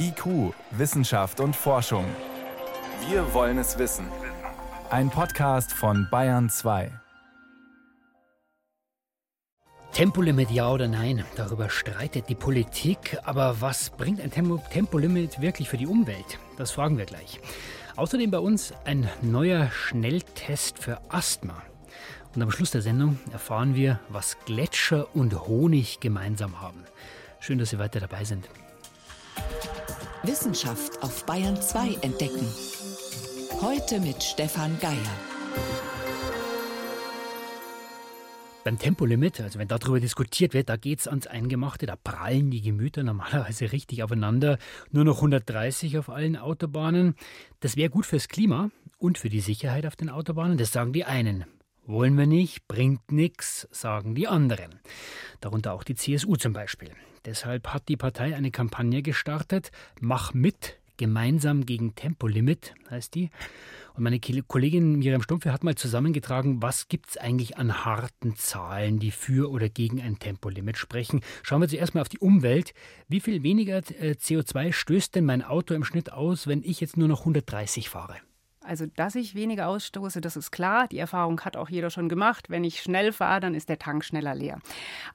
IQ, Wissenschaft und Forschung. Wir wollen es wissen. Ein Podcast von Bayern 2. Tempolimit ja oder nein? Darüber streitet die Politik. Aber was bringt ein Tempo Tempolimit wirklich für die Umwelt? Das fragen wir gleich. Außerdem bei uns ein neuer Schnelltest für Asthma. Und am Schluss der Sendung erfahren wir, was Gletscher und Honig gemeinsam haben. Schön, dass Sie weiter dabei sind. Wissenschaft auf Bayern 2 entdecken. Heute mit Stefan Geier. Beim Tempolimit, also wenn darüber diskutiert wird, da geht es ans Eingemachte, da prallen die Gemüter normalerweise richtig aufeinander. Nur noch 130 auf allen Autobahnen. Das wäre gut fürs Klima und für die Sicherheit auf den Autobahnen, das sagen die einen. Wollen wir nicht, bringt nichts, sagen die anderen. Darunter auch die CSU zum Beispiel. Deshalb hat die Partei eine Kampagne gestartet, Mach mit, Gemeinsam gegen Tempolimit heißt die. Und meine Kollegin Miriam Stumpfe hat mal zusammengetragen, was gibt es eigentlich an harten Zahlen, die für oder gegen ein Tempolimit sprechen. Schauen wir zuerst mal auf die Umwelt. Wie viel weniger äh, CO2 stößt denn mein Auto im Schnitt aus, wenn ich jetzt nur noch 130 fahre? Also, dass ich weniger ausstoße, das ist klar. Die Erfahrung hat auch jeder schon gemacht. Wenn ich schnell fahre, dann ist der Tank schneller leer.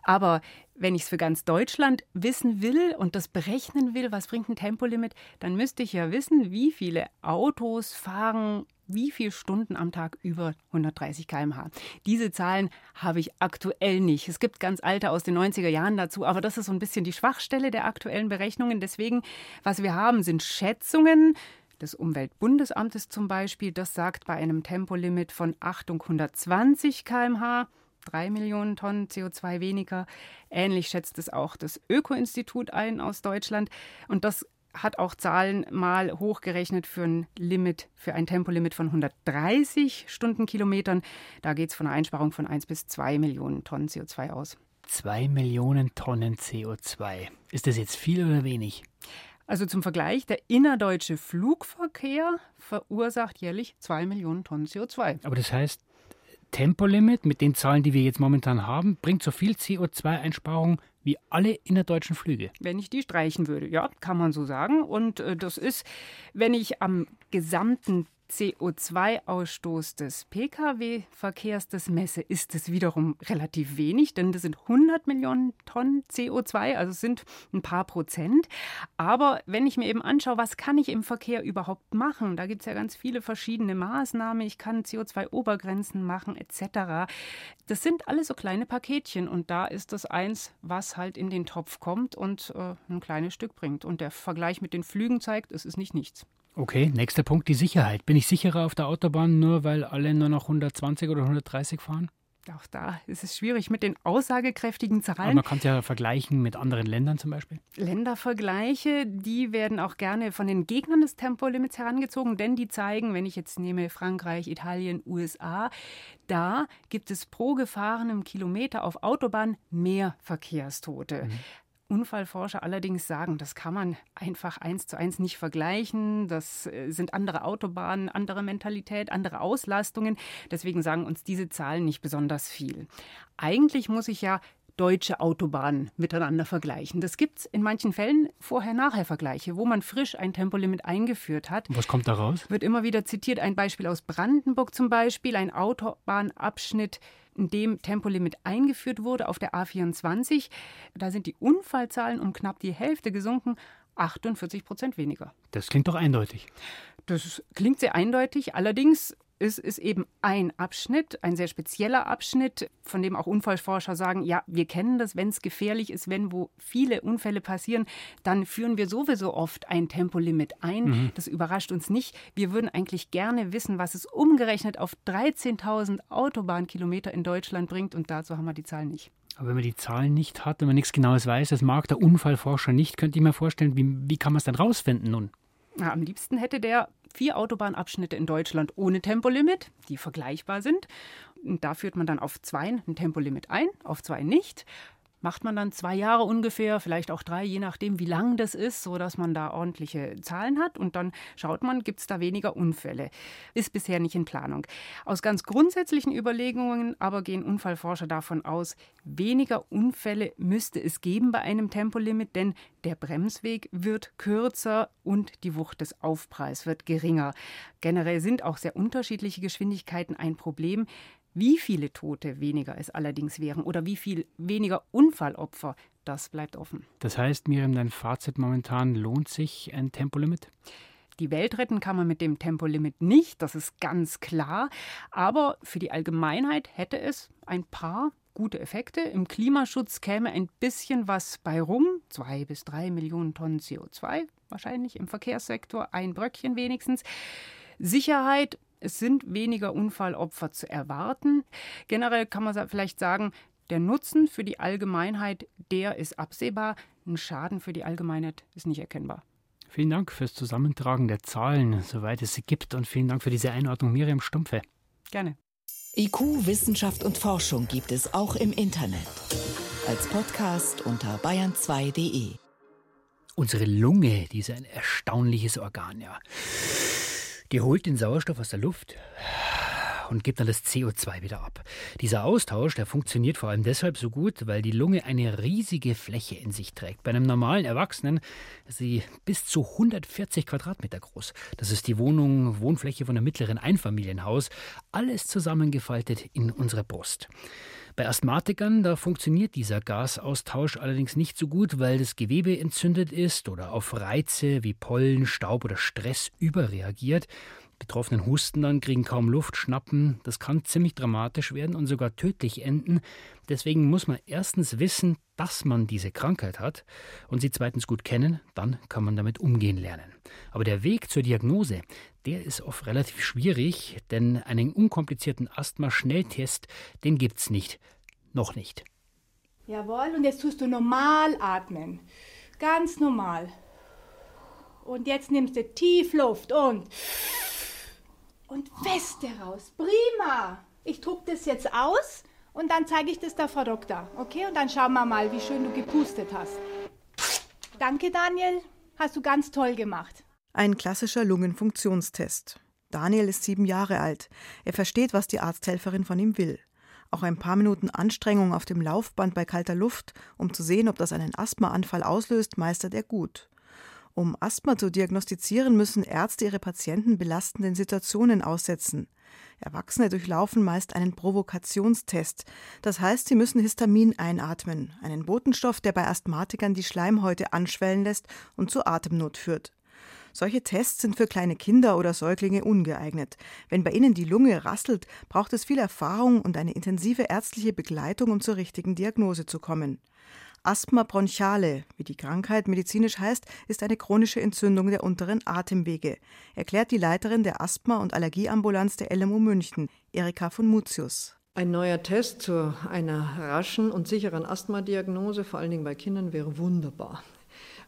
Aber wenn ich es für ganz Deutschland wissen will und das berechnen will, was bringt ein Tempolimit, dann müsste ich ja wissen, wie viele Autos fahren wie viele Stunden am Tag über 130 km/h. Diese Zahlen habe ich aktuell nicht. Es gibt ganz alte aus den 90er Jahren dazu, aber das ist so ein bisschen die Schwachstelle der aktuellen Berechnungen. Deswegen, was wir haben, sind Schätzungen des Umweltbundesamtes zum Beispiel. Das sagt bei einem Tempolimit von Achtung 120 km/h 3 Millionen Tonnen CO2 weniger. Ähnlich schätzt es auch das Öko-Institut ein aus Deutschland. Und das hat auch Zahlen mal hochgerechnet für ein Limit, für ein Tempolimit von 130 Stundenkilometern. Da geht es von einer Einsparung von 1 bis 2 Millionen Tonnen CO2 aus. 2 Millionen Tonnen CO2. Ist das jetzt viel oder wenig? Also zum Vergleich, der innerdeutsche Flugverkehr verursacht jährlich 2 Millionen Tonnen CO2. Aber das heißt, Tempolimit mit den Zahlen, die wir jetzt momentan haben, bringt so viel CO2-Einsparung wie alle innerdeutschen Flüge. Wenn ich die streichen würde, ja, kann man so sagen. Und äh, das ist, wenn ich am gesamten CO2-Ausstoß des Pkw-Verkehrs das messe, ist es wiederum relativ wenig, denn das sind 100 Millionen Tonnen CO2, also sind ein paar Prozent. Aber wenn ich mir eben anschaue, was kann ich im Verkehr überhaupt machen, da gibt es ja ganz viele verschiedene Maßnahmen. Ich kann CO2-Obergrenzen machen etc. Das sind alles so kleine Paketchen und da ist das eins, was halt in den Topf kommt und äh, ein kleines Stück bringt. Und der Vergleich mit den Flügen zeigt, es ist nicht nichts. Okay, nächster Punkt, die Sicherheit. Bin ich sicherer auf der Autobahn, nur weil alle nur noch 120 oder 130 fahren? Auch da ist es schwierig mit den aussagekräftigen Zahlen. Aber man kann es ja vergleichen mit anderen Ländern zum Beispiel. Ländervergleiche, die werden auch gerne von den Gegnern des Tempolimits herangezogen, denn die zeigen, wenn ich jetzt nehme Frankreich, Italien, USA, da gibt es pro gefahrenem Kilometer auf Autobahn mehr Verkehrstote. Mhm. Unfallforscher allerdings sagen, das kann man einfach eins zu eins nicht vergleichen. Das äh, sind andere Autobahnen, andere Mentalität, andere Auslastungen. Deswegen sagen uns diese Zahlen nicht besonders viel. Eigentlich muss ich ja deutsche Autobahnen miteinander vergleichen. Das gibt es in manchen Fällen Vorher-Nachher-Vergleiche, wo man frisch ein Tempolimit eingeführt hat. Was kommt da raus? Wird immer wieder zitiert. Ein Beispiel aus Brandenburg zum Beispiel, ein Autobahnabschnitt in dem Tempolimit eingeführt wurde auf der A24. Da sind die Unfallzahlen um knapp die Hälfte gesunken, 48 Prozent weniger. Das klingt doch eindeutig. Das klingt sehr eindeutig. Allerdings ist, ist eben ein Abschnitt, ein sehr spezieller Abschnitt, von dem auch Unfallforscher sagen, ja, wir kennen das, wenn es gefährlich ist, wenn wo viele Unfälle passieren, dann führen wir sowieso oft ein Tempolimit ein. Mhm. Das überrascht uns nicht. Wir würden eigentlich gerne wissen, was es umgerechnet auf 13.000 Autobahnkilometer in Deutschland bringt und dazu haben wir die Zahlen nicht. Aber wenn man die Zahlen nicht hat, wenn man nichts Genaues weiß, das mag der Unfallforscher nicht, könnte ich mir vorstellen, wie, wie kann man es dann rausfinden nun? Na, am liebsten hätte der vier Autobahnabschnitte in Deutschland ohne Tempolimit, die vergleichbar sind. Und da führt man dann auf zwei ein Tempolimit ein, auf zwei nicht. Macht man dann zwei Jahre ungefähr, vielleicht auch drei, je nachdem, wie lang das ist, sodass man da ordentliche Zahlen hat. Und dann schaut man, gibt es da weniger Unfälle. Ist bisher nicht in Planung. Aus ganz grundsätzlichen Überlegungen aber gehen Unfallforscher davon aus, weniger Unfälle müsste es geben bei einem Tempolimit, denn der Bremsweg wird kürzer und die Wucht des Aufpreis wird geringer. Generell sind auch sehr unterschiedliche Geschwindigkeiten ein Problem. Wie viele Tote weniger es allerdings wären oder wie viel weniger Unfallopfer, das bleibt offen. Das heißt, Miriam, dein Fazit momentan, lohnt sich ein Tempolimit? Die Welt retten kann man mit dem Tempolimit nicht, das ist ganz klar. Aber für die Allgemeinheit hätte es ein paar gute Effekte. Im Klimaschutz käme ein bisschen was bei rum. Zwei bis drei Millionen Tonnen CO2 wahrscheinlich im Verkehrssektor, ein Bröckchen wenigstens. Sicherheit es sind weniger Unfallopfer zu erwarten. Generell kann man vielleicht sagen, der Nutzen für die Allgemeinheit, der ist absehbar. Ein Schaden für die Allgemeinheit ist nicht erkennbar. Vielen Dank fürs Zusammentragen der Zahlen, soweit es sie gibt. Und vielen Dank für diese Einordnung, Miriam Stumpfe. Gerne. IQ, Wissenschaft und Forschung gibt es auch im Internet. Als Podcast unter bayern2.de. Unsere Lunge, die ist ein erstaunliches Organ, ja. Die holt den Sauerstoff aus der Luft und gibt dann das CO2 wieder ab. Dieser Austausch, der funktioniert vor allem deshalb so gut, weil die Lunge eine riesige Fläche in sich trägt. Bei einem normalen Erwachsenen ist sie bis zu 140 Quadratmeter groß. Das ist die Wohnung, Wohnfläche von einem mittleren Einfamilienhaus. Alles zusammengefaltet in unserer Brust. Bei Asthmatikern, da funktioniert dieser Gasaustausch allerdings nicht so gut, weil das Gewebe entzündet ist oder auf Reize wie Pollen, Staub oder Stress überreagiert. Betroffenen husten dann, kriegen kaum Luft, schnappen. Das kann ziemlich dramatisch werden und sogar tödlich enden. Deswegen muss man erstens wissen, dass man diese Krankheit hat und sie zweitens gut kennen, dann kann man damit umgehen lernen. Aber der Weg zur Diagnose, der ist oft relativ schwierig, denn einen unkomplizierten Asthma-Schnelltest, den gibt's nicht. Noch nicht. Jawohl, und jetzt tust du normal atmen. Ganz normal. Und jetzt nimmst du tief Luft und und fest raus. Prima. Ich druck das jetzt aus und dann zeige ich das der Frau Doktor. Okay? Und dann schauen wir mal, wie schön du gepustet hast. Danke, Daniel. Hast du ganz toll gemacht. Ein klassischer Lungenfunktionstest. Daniel ist sieben Jahre alt. Er versteht, was die Arzthelferin von ihm will. Auch ein paar Minuten Anstrengung auf dem Laufband bei kalter Luft, um zu sehen, ob das einen Asthmaanfall auslöst, meistert er gut. Um Asthma zu diagnostizieren, müssen Ärzte ihre Patienten belastenden Situationen aussetzen. Erwachsene durchlaufen meist einen Provokationstest. Das heißt, sie müssen Histamin einatmen, einen Botenstoff, der bei Asthmatikern die Schleimhäute anschwellen lässt und zu Atemnot führt. Solche Tests sind für kleine Kinder oder Säuglinge ungeeignet. Wenn bei ihnen die Lunge rasselt, braucht es viel Erfahrung und eine intensive ärztliche Begleitung, um zur richtigen Diagnose zu kommen. Asthma bronchiale, wie die Krankheit medizinisch heißt, ist eine chronische Entzündung der unteren Atemwege, erklärt die Leiterin der Asthma- und Allergieambulanz der LMU München, Erika von Mutius. Ein neuer Test zu einer raschen und sicheren Asthmadiagnose, vor allen Dingen bei Kindern, wäre wunderbar.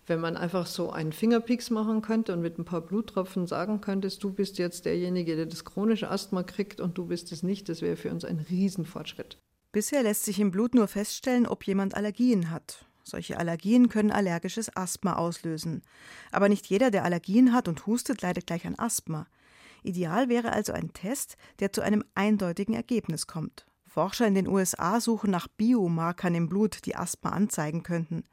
Wenn man einfach so einen Fingerpieks machen könnte und mit ein paar Bluttropfen sagen könntest, du bist jetzt derjenige, der das chronische Asthma kriegt und du bist es nicht, das wäre für uns ein Riesenfortschritt. Bisher lässt sich im Blut nur feststellen, ob jemand Allergien hat. Solche Allergien können allergisches Asthma auslösen. Aber nicht jeder, der Allergien hat und hustet, leidet gleich an Asthma. Ideal wäre also ein Test, der zu einem eindeutigen Ergebnis kommt. Forscher in den USA suchen nach Biomarkern im Blut, die Asthma anzeigen könnten.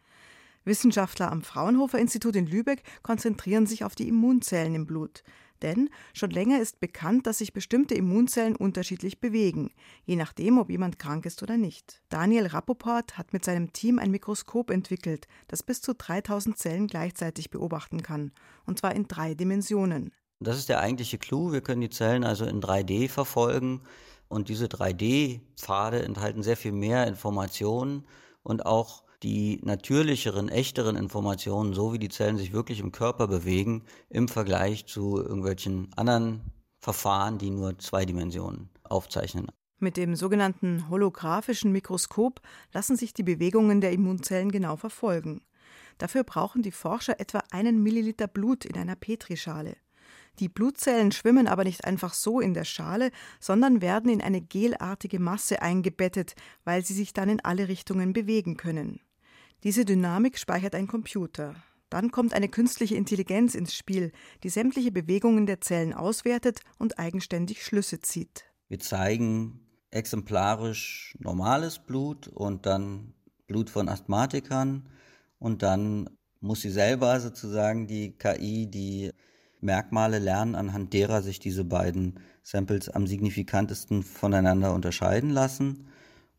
Wissenschaftler am Fraunhofer Institut in Lübeck konzentrieren sich auf die Immunzellen im Blut. Denn schon länger ist bekannt, dass sich bestimmte Immunzellen unterschiedlich bewegen, je nachdem, ob jemand krank ist oder nicht. Daniel Rappoport hat mit seinem Team ein Mikroskop entwickelt, das bis zu 3000 Zellen gleichzeitig beobachten kann, und zwar in drei Dimensionen. Das ist der eigentliche Clou. Wir können die Zellen also in 3D verfolgen und diese 3D-Pfade enthalten sehr viel mehr Informationen und auch die natürlicheren, echteren Informationen, so wie die Zellen sich wirklich im Körper bewegen, im Vergleich zu irgendwelchen anderen Verfahren, die nur zwei Dimensionen aufzeichnen. Mit dem sogenannten holographischen Mikroskop lassen sich die Bewegungen der Immunzellen genau verfolgen. Dafür brauchen die Forscher etwa einen Milliliter Blut in einer Petrischale. Die Blutzellen schwimmen aber nicht einfach so in der Schale, sondern werden in eine gelartige Masse eingebettet, weil sie sich dann in alle Richtungen bewegen können. Diese Dynamik speichert ein Computer. Dann kommt eine künstliche Intelligenz ins Spiel, die sämtliche Bewegungen der Zellen auswertet und eigenständig Schlüsse zieht. Wir zeigen exemplarisch normales Blut und dann Blut von Asthmatikern und dann muss sie selber sozusagen die KI die Merkmale lernen, anhand derer sich diese beiden Samples am signifikantesten voneinander unterscheiden lassen.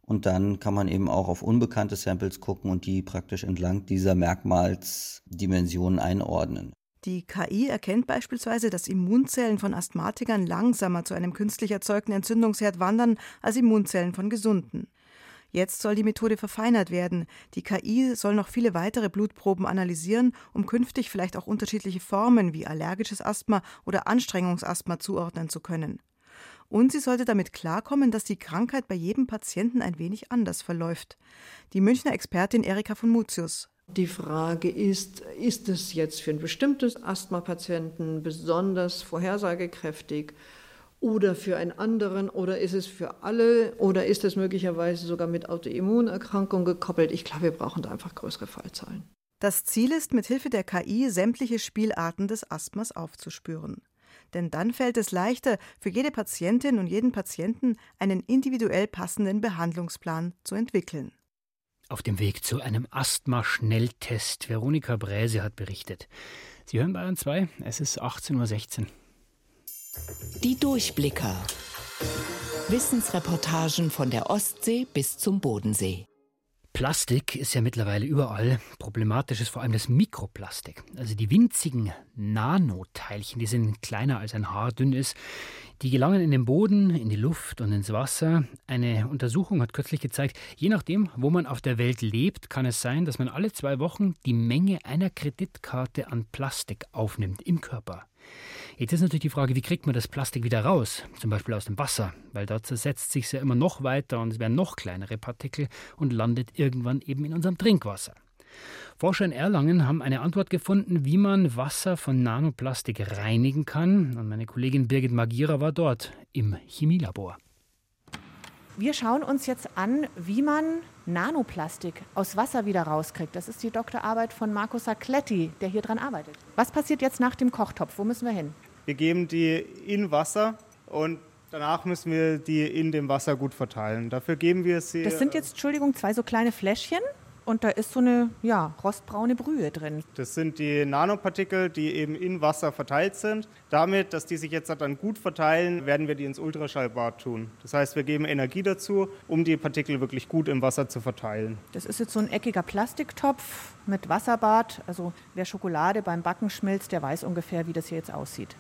Und dann kann man eben auch auf unbekannte Samples gucken und die praktisch entlang dieser Merkmalsdimensionen einordnen. Die KI erkennt beispielsweise, dass Immunzellen von Asthmatikern langsamer zu einem künstlich erzeugten Entzündungsherd wandern als Immunzellen von Gesunden. Jetzt soll die Methode verfeinert werden. Die KI soll noch viele weitere Blutproben analysieren, um künftig vielleicht auch unterschiedliche Formen wie allergisches Asthma oder Anstrengungsasthma zuordnen zu können. Und sie sollte damit klarkommen, dass die Krankheit bei jedem Patienten ein wenig anders verläuft. Die Münchner Expertin Erika von Mutius. Die Frage ist, ist es jetzt für ein bestimmtes Asthmapatienten besonders vorhersagekräftig oder für einen anderen oder ist es für alle oder ist es möglicherweise sogar mit Autoimmunerkrankung gekoppelt? Ich glaube, wir brauchen da einfach größere Fallzahlen. Das Ziel ist, mit Hilfe der KI sämtliche Spielarten des Asthmas aufzuspüren denn dann fällt es leichter, für jede Patientin und jeden Patienten einen individuell passenden Behandlungsplan zu entwickeln. Auf dem Weg zu einem Asthma-Schnelltest. Veronika Bräse hat berichtet. Sie hören Bayern 2, es ist 18.16 Uhr. Die Durchblicker. Wissensreportagen von der Ostsee bis zum Bodensee. Plastik ist ja mittlerweile überall. Problematisch ist vor allem das Mikroplastik. Also die winzigen Nanoteilchen, die sind kleiner als ein Haar dünn ist, die gelangen in den Boden, in die Luft und ins Wasser. Eine Untersuchung hat kürzlich gezeigt, je nachdem, wo man auf der Welt lebt, kann es sein, dass man alle zwei Wochen die Menge einer Kreditkarte an Plastik aufnimmt im Körper. Jetzt ist natürlich die Frage, wie kriegt man das Plastik wieder raus? Zum Beispiel aus dem Wasser, weil dort zersetzt sich ja immer noch weiter und es werden noch kleinere Partikel und landet irgendwann eben in unserem Trinkwasser. Forscher in Erlangen haben eine Antwort gefunden, wie man Wasser von Nanoplastik reinigen kann. Und meine Kollegin Birgit Magira war dort im Chemielabor. Wir schauen uns jetzt an, wie man Nanoplastik aus Wasser wieder rauskriegt. Das ist die Doktorarbeit von Marco Sacletti, der hier dran arbeitet. Was passiert jetzt nach dem Kochtopf? Wo müssen wir hin? Wir geben die in Wasser und danach müssen wir die in dem Wasser gut verteilen. Dafür geben wir sie. Das sind jetzt, Entschuldigung, zwei so kleine Fläschchen und da ist so eine ja, rostbraune Brühe drin. Das sind die Nanopartikel, die eben in Wasser verteilt sind. Damit, dass die sich jetzt dann gut verteilen, werden wir die ins Ultraschallbad tun. Das heißt, wir geben Energie dazu, um die Partikel wirklich gut im Wasser zu verteilen. Das ist jetzt so ein eckiger Plastiktopf mit Wasserbad. Also wer Schokolade beim Backen schmilzt, der weiß ungefähr, wie das hier jetzt aussieht.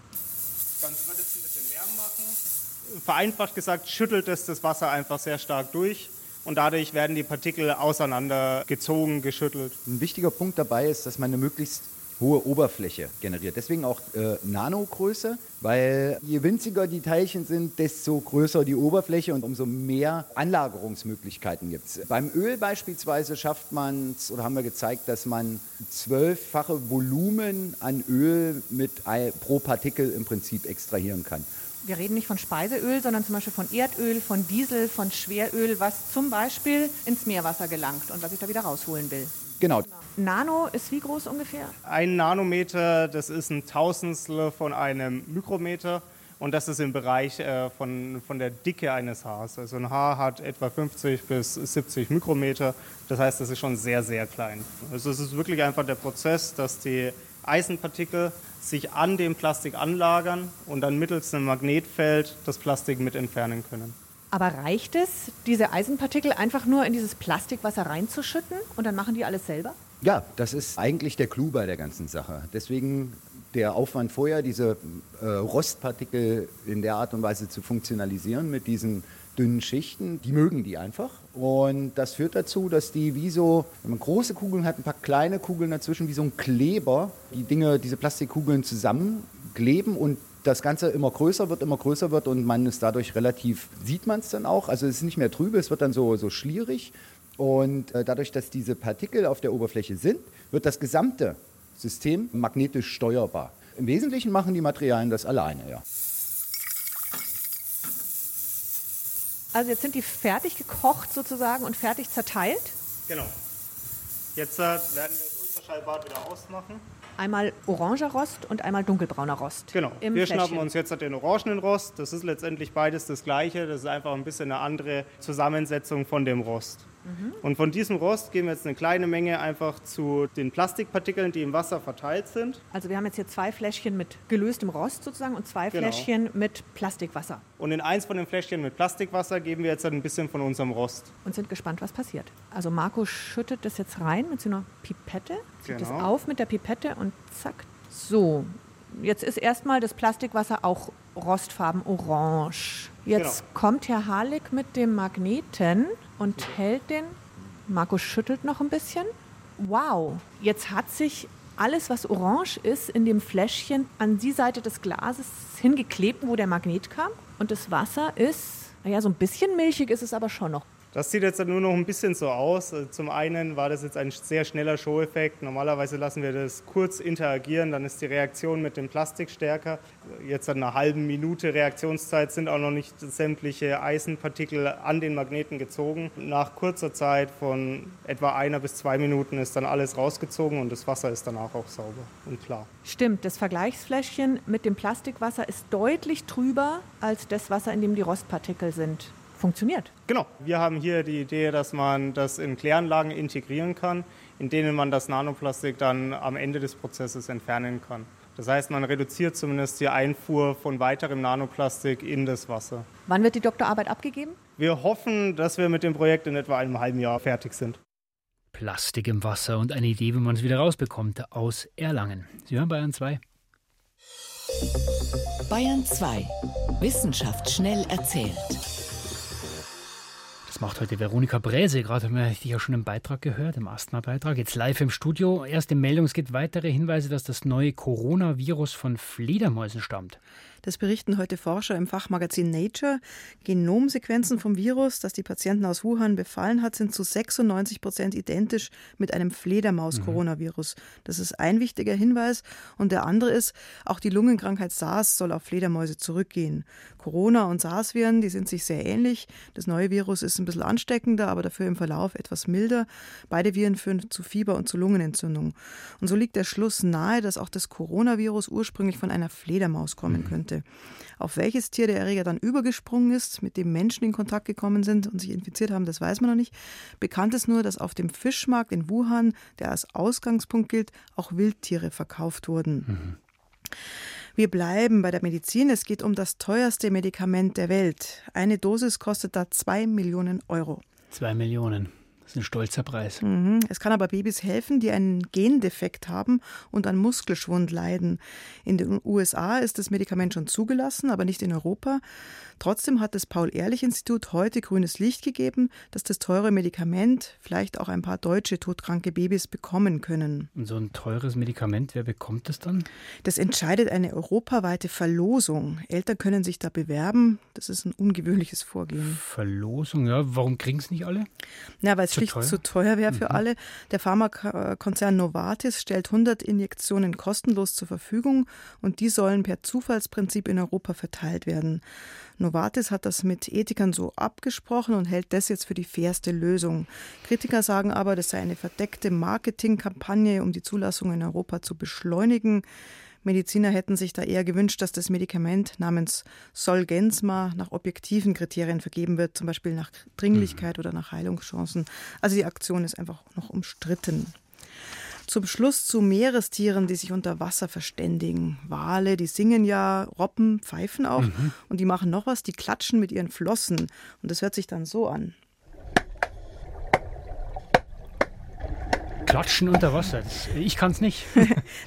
Ganze wird jetzt ein bisschen Lärm machen. Vereinfacht gesagt schüttelt es das Wasser einfach sehr stark durch und dadurch werden die Partikel auseinandergezogen, geschüttelt. Ein wichtiger Punkt dabei ist, dass man eine möglichst hohe Oberfläche generiert. Deswegen auch äh, Nanogröße, weil je winziger die Teilchen sind, desto größer die Oberfläche und umso mehr Anlagerungsmöglichkeiten gibt es. Beim Öl beispielsweise schafft man es, oder haben wir gezeigt, dass man zwölffache Volumen an Öl mit pro Partikel im Prinzip extrahieren kann wir reden nicht von Speiseöl, sondern zum Beispiel von Erdöl, von Diesel, von Schweröl, was zum Beispiel ins Meerwasser gelangt und was ich da wieder rausholen will. Genau. Nano ist wie groß ungefähr? Ein Nanometer, das ist ein Tausendstel von einem Mikrometer. Und das ist im Bereich äh, von, von der Dicke eines Haars. Also ein Haar hat etwa 50 bis 70 Mikrometer. Das heißt, das ist schon sehr, sehr klein. Also es ist wirklich einfach der Prozess, dass die Eisenpartikel sich an dem Plastik anlagern und dann mittels einem Magnetfeld das Plastik mit entfernen können. Aber reicht es, diese Eisenpartikel einfach nur in dieses Plastikwasser reinzuschütten und dann machen die alles selber? Ja, das ist eigentlich der Clou bei der ganzen Sache. Deswegen der Aufwand vorher, diese äh, Rostpartikel in der Art und Weise zu funktionalisieren mit diesen dünnen Schichten, die mögen die einfach. Und das führt dazu, dass die wie so, wenn man große Kugeln hat, ein paar kleine Kugeln dazwischen, wie so ein Kleber, die Dinge, diese Plastikkugeln zusammenkleben und das Ganze immer größer wird, immer größer wird und man ist dadurch relativ, sieht man es dann auch, also es ist nicht mehr trübe, es wird dann so, so schlierig und äh, dadurch, dass diese Partikel auf der Oberfläche sind, wird das gesamte System magnetisch steuerbar. Im Wesentlichen machen die Materialien das alleine, ja. Also jetzt sind die fertig gekocht sozusagen und fertig zerteilt? Genau. Jetzt äh, werden wir das Ultraschallbad wieder ausmachen. Einmal oranger Rost und einmal dunkelbrauner Rost. Genau. Wir Fläschchen. schnappen uns jetzt den orangenen Rost. Das ist letztendlich beides das gleiche. Das ist einfach ein bisschen eine andere Zusammensetzung von dem Rost. Mhm. Und von diesem Rost geben wir jetzt eine kleine Menge einfach zu den Plastikpartikeln, die im Wasser verteilt sind. Also wir haben jetzt hier zwei Fläschchen mit gelöstem Rost sozusagen und zwei Genau. Fläschchen mit Plastikwasser Und in eins von den Fläschchen mit Plastikwasser geben wir jetzt ein bisschen von unserem Rost. und sind gespannt, was passiert. Also Marco schüttet das jetzt rein mit so einer Pipette, zieht es Genau. auf mit der Pipette und zack. So, jetzt ist erstmal das Plastikwasser auch rostfarben orange. Jetzt Genau. kommt Herr Harlik mit dem Magneten und hält den. Marco schüttelt noch ein bisschen. Wow, jetzt hat sich alles, was orange ist, in dem Fläschchen an die Seite des Glases hingeklebt, wo der Magnet kam. Und das Wasser ist, naja, so ein bisschen milchig ist es aber schon noch. Das sieht jetzt nur noch ein bisschen so aus. Zum einen war das jetzt ein sehr schneller Show-Effekt. Normalerweise lassen wir das kurz interagieren, dann ist die Reaktion mit dem Plastik stärker. Jetzt an einer halben Minute Reaktionszeit sind auch noch nicht sämtliche Eisenpartikel an den Magneten gezogen. Nach kurzer Zeit von etwa einer bis zwei Minuten ist dann alles rausgezogen und das Wasser ist danach auch sauber und klar. Stimmt, das Vergleichsfläschchen mit dem Plastikwasser ist deutlich trüber als das Wasser, in dem die Rostpartikel sind. Funktioniert. Genau, wir haben hier die Idee, dass man das in Kläranlagen integrieren kann, in denen man das Nanoplastik dann am Ende des Prozesses entfernen kann. Das heißt, man reduziert zumindest die Einfuhr von weiterem Nanoplastik in das Wasser. Wann wird die Doktorarbeit abgegeben? Wir hoffen, dass wir mit dem Projekt in etwa einem halben Jahr fertig sind. Plastik im Wasser und eine Idee, wie man es wieder rausbekommt, aus Erlangen. Sie hören Bayern 2. Bayern 2. Wissenschaft schnell erzählt. Macht heute Veronika Bräse. Gerade haben wir dich ja schon im Beitrag gehört, im Asthma-Beitrag. Jetzt live im Studio. Erste Meldung: Es gibt weitere Hinweise, dass das neue Coronavirus von Fledermäusen stammt. Das berichten heute Forscher im Fachmagazin Nature. Genomsequenzen vom Virus, das die Patienten aus Wuhan befallen hat, sind zu 96 Prozent identisch mit einem Fledermaus-Coronavirus. Das ist ein wichtiger Hinweis. Und der andere ist, auch die Lungenkrankheit SARS soll auf Fledermäuse zurückgehen. Corona- und SARS-Viren, die sind sich sehr ähnlich. Das neue Virus ist ein bisschen ansteckender, aber dafür im Verlauf etwas milder. Beide Viren führen zu Fieber und zu Lungenentzündung. Und so liegt der Schluss nahe, dass auch das Coronavirus ursprünglich von einer Fledermaus kommen könnte. Auf welches Tier der Erreger dann übergesprungen ist, mit dem Menschen in Kontakt gekommen sind und sich infiziert haben, das weiß man noch nicht. Bekannt ist nur, dass auf dem Fischmarkt in Wuhan, der als Ausgangspunkt gilt, auch Wildtiere verkauft wurden. Wir bleiben bei der Medizin. Es geht um das teuerste Medikament der Welt. Eine Dosis kostet da zwei Millionen Euro. Zwei Millionen. Das ist ein stolzer Preis. Mhm. Es kann aber Babys helfen, die einen Gendefekt haben und an Muskelschwund leiden. In den USA ist das Medikament schon zugelassen, aber nicht in Europa. Trotzdem hat das Paul-Ehrlich-Institut heute grünes Licht gegeben, dass das teure Medikament vielleicht auch ein paar deutsche todkranke Babys bekommen können. Und so ein teures Medikament, wer bekommt das dann? Das entscheidet eine europaweite Verlosung. Eltern können sich da bewerben. Das ist ein ungewöhnliches Vorgehen. Verlosung, ja. Warum kriegen es nicht alle? Ja, weil es Zu schlicht teuer? zu teuer wäre für Mhm. alle. Der Pharmakonzern Novartis stellt 100 Injektionen kostenlos zur Verfügung und die sollen per Zufallsprinzip in Europa verteilt werden. Novartis hat das mit Ethikern so abgesprochen und hält das jetzt für die fairste Lösung. Kritiker sagen aber, das sei eine verdeckte Marketingkampagne, um die Zulassung in Europa zu beschleunigen. Mediziner hätten sich da eher gewünscht, dass das Medikament namens Solgensma nach objektiven Kriterien vergeben wird, zum Beispiel nach Dringlichkeit oder nach Heilungschancen. Also die Aktion ist einfach noch umstritten. Zum Schluss zu Meerestieren, die sich unter Wasser verständigen. Wale, die singen ja, Robben pfeifen auch Mhm. und die machen noch was, die klatschen mit ihren Flossen. Und das hört sich dann so an. Klatschen unter Wasser. Das, ich kann es nicht.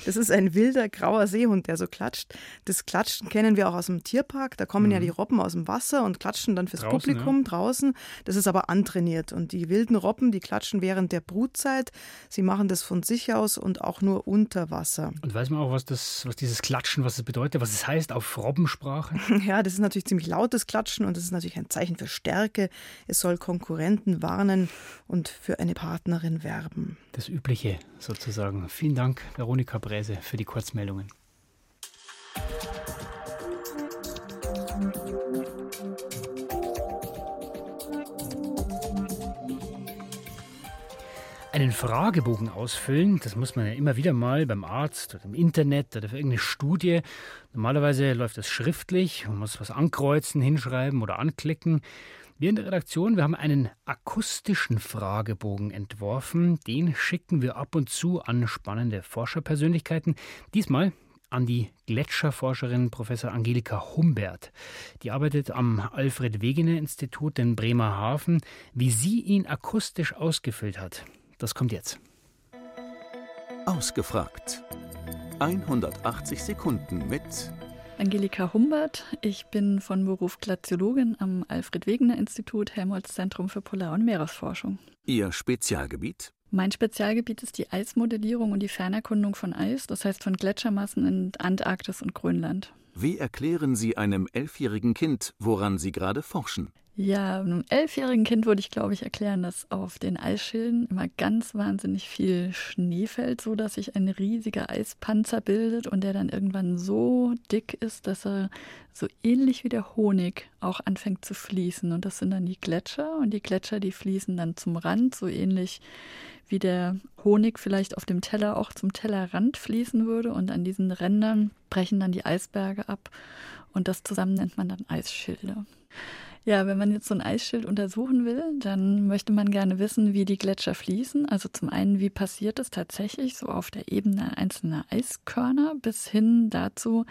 Das ist ein wilder grauer Seehund, der so klatscht. Das Klatschen kennen wir auch aus dem Tierpark. Da kommen ja die Robben aus dem Wasser und klatschen dann fürs Mhm. Draußen, Publikum draußen. Das ist aber antrainiert. Und die wilden Robben, die klatschen während der Brutzeit. Sie machen das von sich aus und auch nur unter Wasser. Und weiß man auch, was, das, was dieses Klatschen, was es bedeutet, was es heißt auf Robbensprache? Ja, das ist natürlich ziemlich lautes Klatschen und das ist natürlich ein Zeichen für Stärke. Es soll Konkurrenten warnen und für eine Partnerin werben. Das übliche sozusagen. Vielen Dank, Veronika Bräse, für die Kurzmeldungen. Einen Fragebogen ausfüllen, das muss man ja immer wieder mal beim Arzt oder im Internet oder für irgendeine Studie. Normalerweise läuft das schriftlich, man muss was ankreuzen, hinschreiben oder anklicken. Wir in der Redaktion, wir haben einen akustischen Fragebogen entworfen. Den schicken wir ab und zu an spannende Forscherpersönlichkeiten. Diesmal an die Gletscherforscherin Professor Angelika Humbert. Die arbeitet am Alfred Wegener Institut in Bremerhaven. Wie sie ihn akustisch ausgefüllt hat, das kommt jetzt. Ausgefragt. 180 Sekunden mit Angelika Humbert. Ich bin von Beruf Glaziologin am Alfred Wegener Institut Helmholtz Zentrum für Polar- und Meeresforschung. Ihr Spezialgebiet? Mein Spezialgebiet ist die Eismodellierung und die Fernerkundung von Eis, das heißt von Gletschermassen in Antarktis und Grönland. Wie erklären Sie einem elfjährigen Kind, woran Sie gerade forschen? Ja, einem elfjährigen Kind würde ich, glaube ich, erklären, dass auf den Eisschilden immer ganz wahnsinnig viel Schnee fällt, so dass sich ein riesiger Eispanzer bildet und der dann irgendwann so dick ist, dass er so ähnlich wie der Honig auch anfängt zu fließen. Und das sind dann die Gletscher und die Gletscher, die fließen dann zum Rand, so ähnlich wie der Honig vielleicht auf dem Teller auch zum Tellerrand fließen würde. Und an diesen Rändern brechen dann die Eisberge ab und das zusammen nennt man dann Eisschilde. Ja, wenn man jetzt so ein Eisschild untersuchen will, dann möchte man gerne wissen, wie die Gletscher fließen. Also zum einen, wie passiert es tatsächlich so auf der Ebene einzelner Eiskörner bis hin dazu,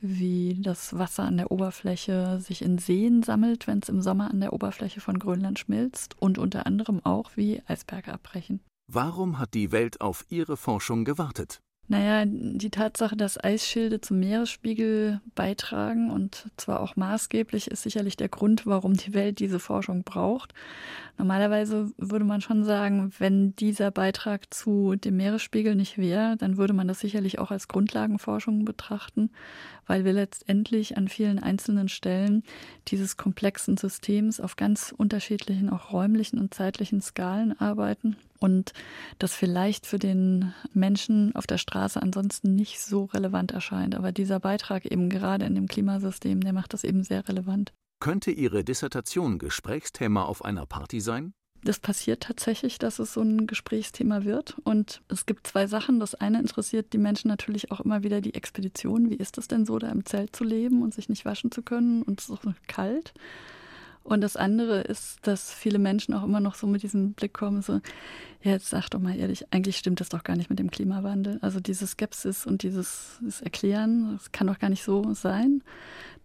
wie das Wasser an der Oberfläche sich in Seen sammelt, wenn es im Sommer an der Oberfläche von Grönland schmilzt und unter anderem auch, wie Eisberge abbrechen. Warum hat die Welt auf Ihre Forschung gewartet? Naja, die Tatsache, dass Eisschilde zum Meeresspiegel beitragen und zwar auch maßgeblich, ist sicherlich der Grund, warum die Welt diese Forschung braucht. Normalerweise würde man schon sagen, wenn dieser Beitrag zu dem Meeresspiegel nicht wäre, dann würde man das sicherlich auch als Grundlagenforschung betrachten, weil wir letztendlich an vielen einzelnen Stellen dieses komplexen Systems auf ganz unterschiedlichen, auch räumlichen und zeitlichen Skalen arbeiten und das vielleicht für den Menschen auf der Straße ansonsten nicht so relevant erscheint. Aber dieser Beitrag eben gerade in dem Klimasystem, der macht das eben sehr relevant. Könnte Ihre Dissertation Gesprächsthema auf einer Party sein? Das passiert tatsächlich, dass es so ein Gesprächsthema wird. Und es gibt zwei Sachen. Das eine interessiert die Menschen natürlich auch immer wieder die Expedition. Wie ist es denn so, da im Zelt zu leben und sich nicht waschen zu können und es ist auch kalt? Und das andere ist, dass viele Menschen auch immer noch so mit diesem Blick kommen, so, ja, jetzt sag doch mal ehrlich, eigentlich stimmt das doch gar nicht mit dem Klimawandel. Also diese Skepsis und dieses, dieses Erklären, das kann doch gar nicht so sein.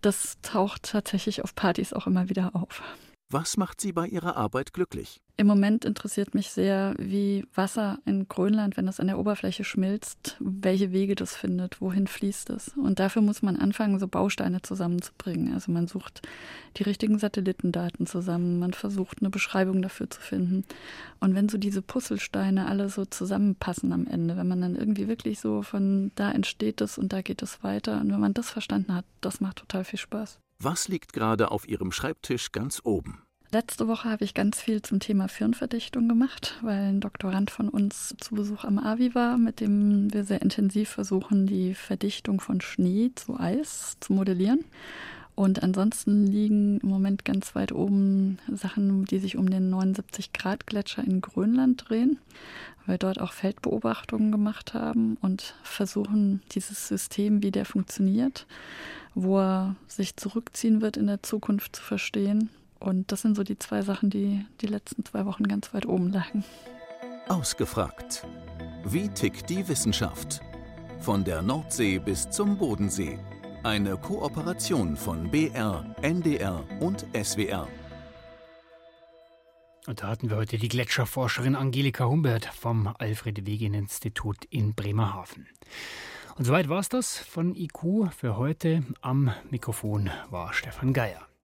Das taucht tatsächlich auf Partys auch immer wieder auf. Was macht Sie bei Ihrer Arbeit glücklich? Im Moment interessiert mich sehr, wie Wasser in Grönland, wenn das an der Oberfläche schmilzt, welche Wege das findet, wohin fließt es. Und dafür muss man anfangen, so Bausteine zusammenzubringen. Also man sucht die richtigen Satellitendaten zusammen, man versucht eine Beschreibung dafür zu finden. Und wenn so diese Puzzlesteine alle so zusammenpassen am Ende, wenn man dann irgendwie wirklich so von da entsteht es und da geht es weiter, und wenn man das verstanden hat, das macht total viel Spaß. Was liegt gerade auf Ihrem Schreibtisch ganz oben? Letzte Woche habe ich ganz viel zum Thema Firnverdichtung gemacht, weil ein Doktorand von uns zu Besuch am AVI war, mit dem wir sehr intensiv versuchen, die Verdichtung von Schnee zu Eis zu modellieren. Und ansonsten liegen im Moment ganz weit oben Sachen, die sich um den 79-Grad-Gletscher in Grönland drehen, weil wir dort auch Feldbeobachtungen gemacht haben und versuchen, dieses System, wie der funktioniert, wo er sich zurückziehen wird in der Zukunft zu verstehen. Und das sind so die zwei Sachen, die die letzten zwei Wochen ganz weit oben lagen. Ausgefragt. Wie tickt die Wissenschaft? Von der Nordsee bis zum Bodensee. Eine Kooperation von BR, NDR und SWR. Und da hatten wir heute die Gletscherforscherin Angelika Humbert vom Alfred Wegener Institut in Bremerhaven. Und soweit war es das von IQ für heute. Am Mikrofon war Stefan Geier.